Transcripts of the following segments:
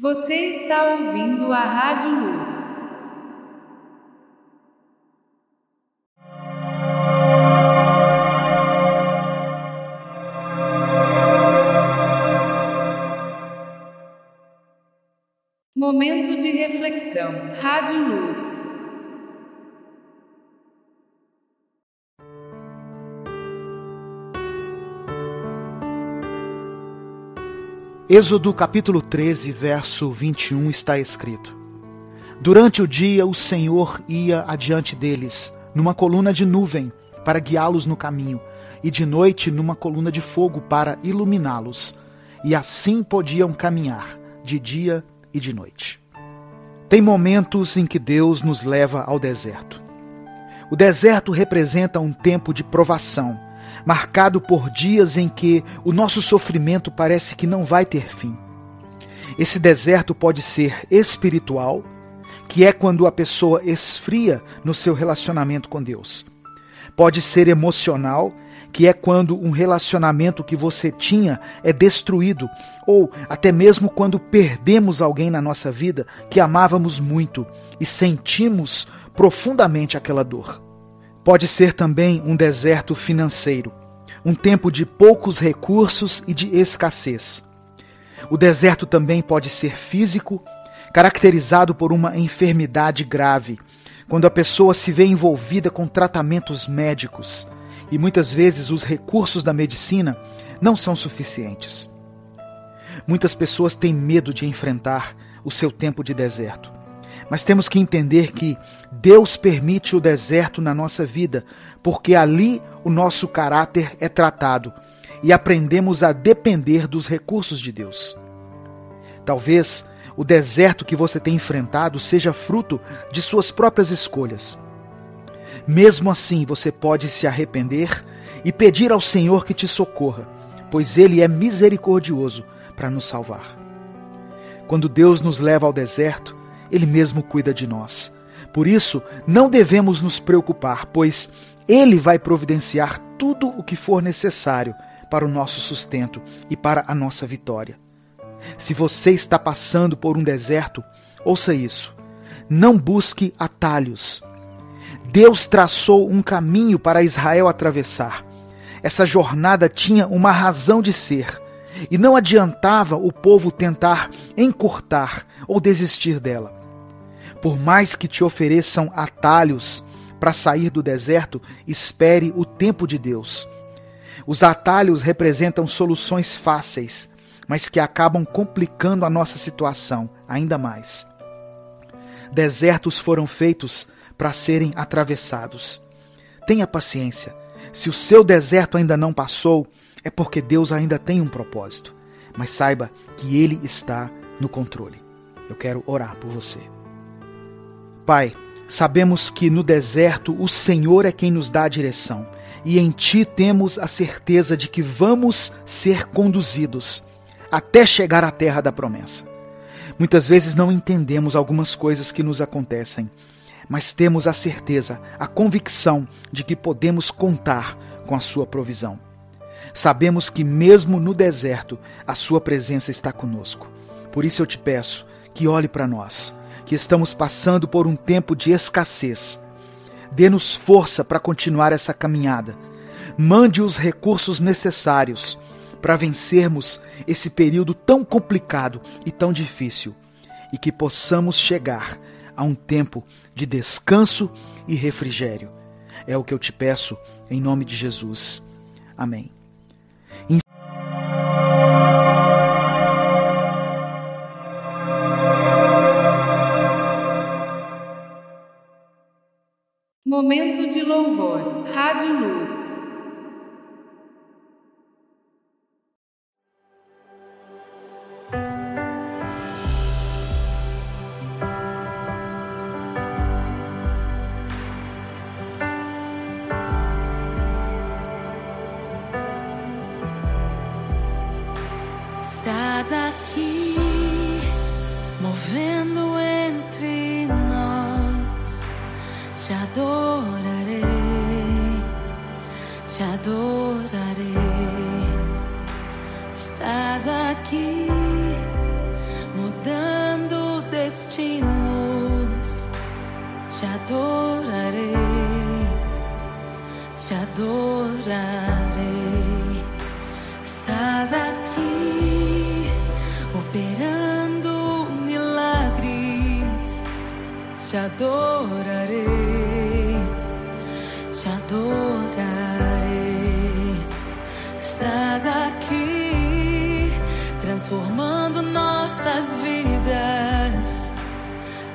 Você está ouvindo a Rádio Luz. Momento de reflexão. Rádio Luz. Êxodo capítulo 13, verso 21 está escrito: Durante o dia o Senhor ia adiante deles, numa coluna de nuvem, para guiá-los no caminho, e de noite numa coluna de fogo para iluminá-los, e assim podiam caminhar, de dia e de noite. Tem momentos em que Deus nos leva ao deserto. O deserto representa um tempo de provação marcado por dias em que o nosso sofrimento parece que não vai ter fim. Esse deserto pode ser espiritual, que é quando a pessoa esfria no seu relacionamento com Deus. Pode ser emocional, que é quando um relacionamento que você tinha é destruído, ou até mesmo quando perdemos alguém na nossa vida que amávamos muito e sentimos profundamente aquela dor. Pode ser também um deserto financeiro, um tempo de poucos recursos e de escassez. O deserto também pode ser físico, caracterizado por uma enfermidade grave, quando a pessoa se vê envolvida com tratamentos médicos e muitas vezes os recursos da medicina não são suficientes. Muitas pessoas têm medo de enfrentar o seu tempo de deserto. Mas temos que entender que Deus permite o deserto na nossa vida, porque ali o nosso caráter é tratado e aprendemos a depender dos recursos de Deus. Talvez o deserto que você tem enfrentado seja fruto de suas próprias escolhas. Mesmo assim, você pode se arrepender e pedir ao Senhor que te socorra, pois Ele é misericordioso para nos salvar. Quando Deus nos leva ao deserto, ele mesmo cuida de nós. Por isso, não devemos nos preocupar, pois Ele vai providenciar tudo o que for necessário para o nosso sustento e para a nossa vitória. Se você está passando por um deserto, ouça isso. Não busque atalhos. Deus traçou um caminho para Israel atravessar. Essa jornada tinha uma razão de ser, e não adiantava o povo tentar encurtar ou desistir dela. Por mais que te ofereçam atalhos para sair do deserto, espere o tempo de Deus. Os atalhos representam soluções fáceis, mas que acabam complicando a nossa situação ainda mais. Desertos foram feitos para serem atravessados. Tenha paciência. Se o seu deserto ainda não passou, é porque Deus ainda tem um propósito. Mas saiba que Ele está no controle. Eu quero orar por você. Pai, sabemos que no deserto o Senhor é quem nos dá a direção, e em Ti temos a certeza de que vamos ser conduzidos até chegar à terra da promessa. Muitas vezes não entendemos algumas coisas que nos acontecem, mas temos a certeza, a convicção de que podemos contar com a Sua provisão. Sabemos que, mesmo no deserto, a Sua presença está conosco. Por isso eu te peço que olhe para nós que estamos passando por um tempo de escassez. Dê-nos força para continuar essa caminhada. Mande os recursos necessários para vencermos esse período tão complicado e tão difícil e que possamos chegar a um tempo de descanso e refrigério. É o que eu te peço em nome de Jesus. Amém. Momento de louvor. Rádio Luz. te adorarei. Estás aqui mudando destinos. Te adorarei, te adorarei. Estás aqui operando milagres. Te adorarei, te adorarei.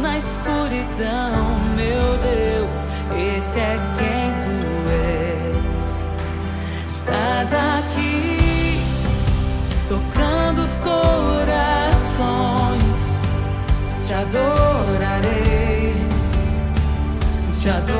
na escuridão, meu Deus, esse é quem tu és. Estás aqui, tocando os corações, te adorarei, te adorarei.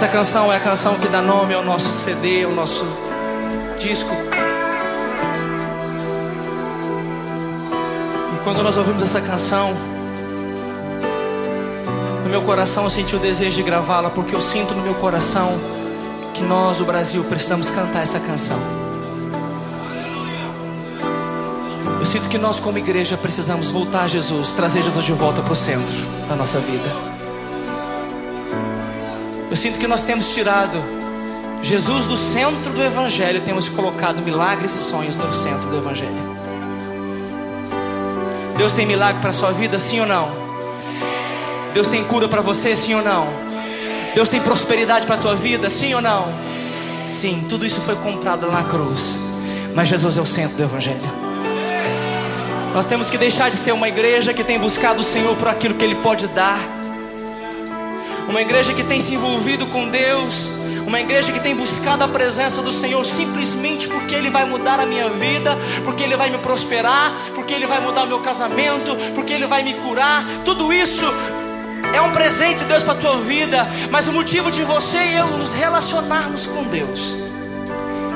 Essa canção é a canção que dá nome ao nosso CD, ao nosso disco. E quando nós ouvimos essa canção, no meu coração eu senti o desejo de gravá-la, porque eu sinto no meu coração que nós, o Brasil, precisamos cantar essa canção. Eu sinto que nós, como igreja, precisamos voltar a Jesus, trazer Jesus de volta para o centro da nossa vida. Eu sinto que nós temos tirado Jesus do centro do Evangelho, temos colocado milagres e sonhos no centro do Evangelho. Deus tem milagre para a sua vida, sim ou não? Deus tem cura para você, sim ou não? Deus tem prosperidade para a tua vida, sim ou não? Sim, tudo isso foi comprado na cruz. Mas Jesus é o centro do Evangelho. Nós temos que deixar de ser uma igreja que tem buscado o Senhor por aquilo que Ele pode dar. Uma igreja que tem se envolvido com Deus. Uma igreja que tem buscado a presença do Senhor simplesmente porque Ele vai mudar a minha vida, porque Ele vai me prosperar, porque Ele vai mudar o meu casamento, porque Ele vai me curar. Tudo isso é um presente de Deus para a tua vida, mas o motivo de você e eu nos relacionarmos com Deus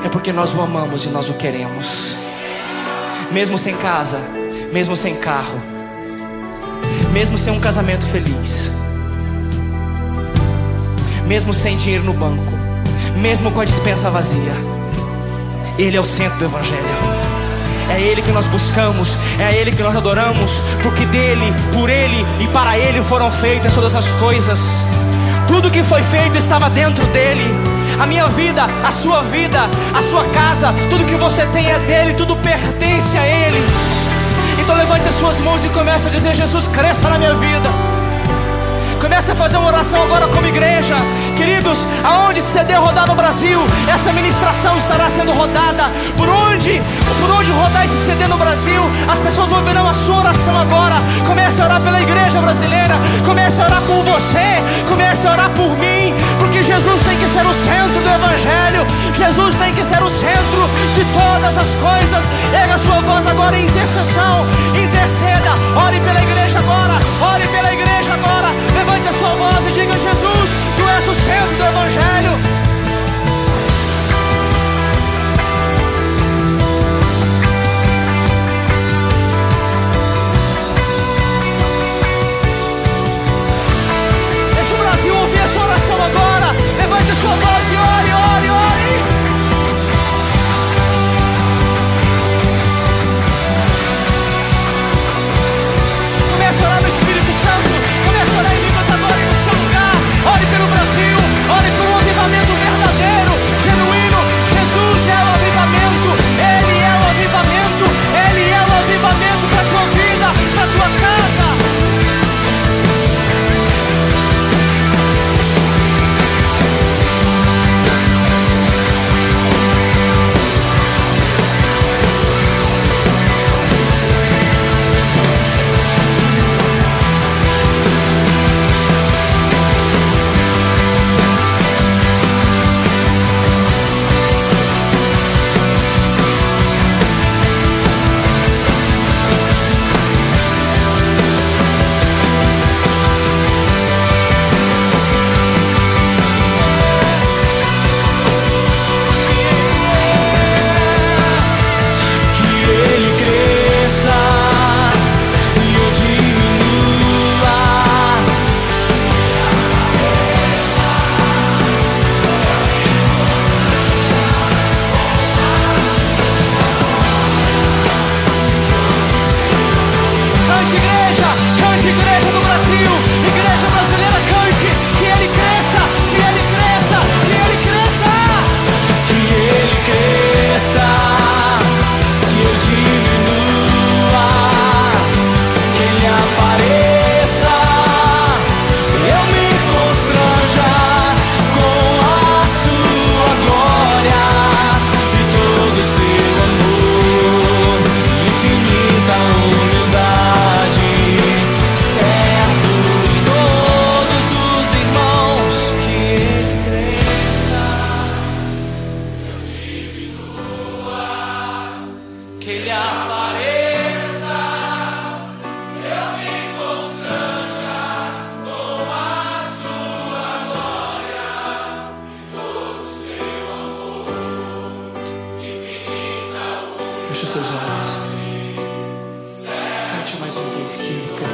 é porque nós o amamos e nós o queremos. Mesmo sem casa, mesmo sem carro, mesmo sem um casamento feliz, mesmo sem dinheiro no banco, mesmo com a dispensa vazia, Ele é o centro do Evangelho. É Ele que nós buscamos, é Ele que nós adoramos, porque dele, por Ele e para Ele foram feitas todas as coisas. Tudo que foi feito estava dentro dele. A minha vida, a sua vida, a sua casa, tudo que você tem é dele, tudo pertence a Ele. Então levante as suas mãos e comece a dizer: Jesus, cresça na minha vida. Comece a fazer uma oração agora como igreja. Queridos, aonde CD rodar no Brasil, essa ministração estará sendo rodada. Por onde, por onde rodar esse CD no Brasil, as pessoas ouvirão a sua oração agora. Comece a orar pela igreja brasileira. Comece a orar por você. Comece a orar por mim. Porque Jesus tem que ser o centro do Evangelho. Jesus tem que ser o centro de todas as coisas. Erga sua voz agora em intercessão. Interceda. Ore pela igreja agora. Ore pela igreja. Levante a sua voz e diga: Jesus, tu és o centro do Evangelho. Feche seus olhos. Cante mais uma vez, querido.